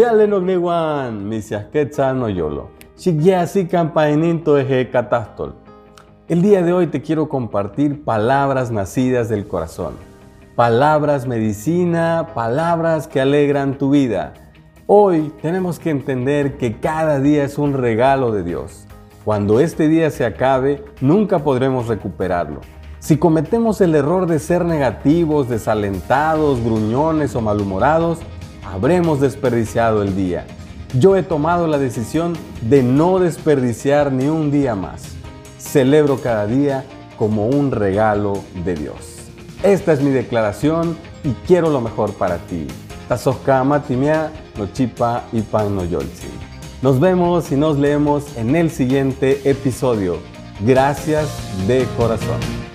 Kiale no gnewan, misias quetzal no yolo. Shigyasi campaininto eje catastol. El día de hoy te quiero compartir palabras nacidas del corazón. Palabras medicina, palabras que alegran tu vida. Hoy tenemos que entender que cada día es un regalo de Dios. Cuando este día se acabe, nunca podremos recuperarlo. Si cometemos el error de ser negativos, desalentados, gruñones o malhumorados, habremos desperdiciado el día. Yo he tomado la decisión de no desperdiciar ni un día más. Celebro cada día como un regalo de Dios. Esta es mi declaración y quiero lo mejor para ti. Y. Nos vemos y nos leemos en el siguiente episodio. Gracias de corazón.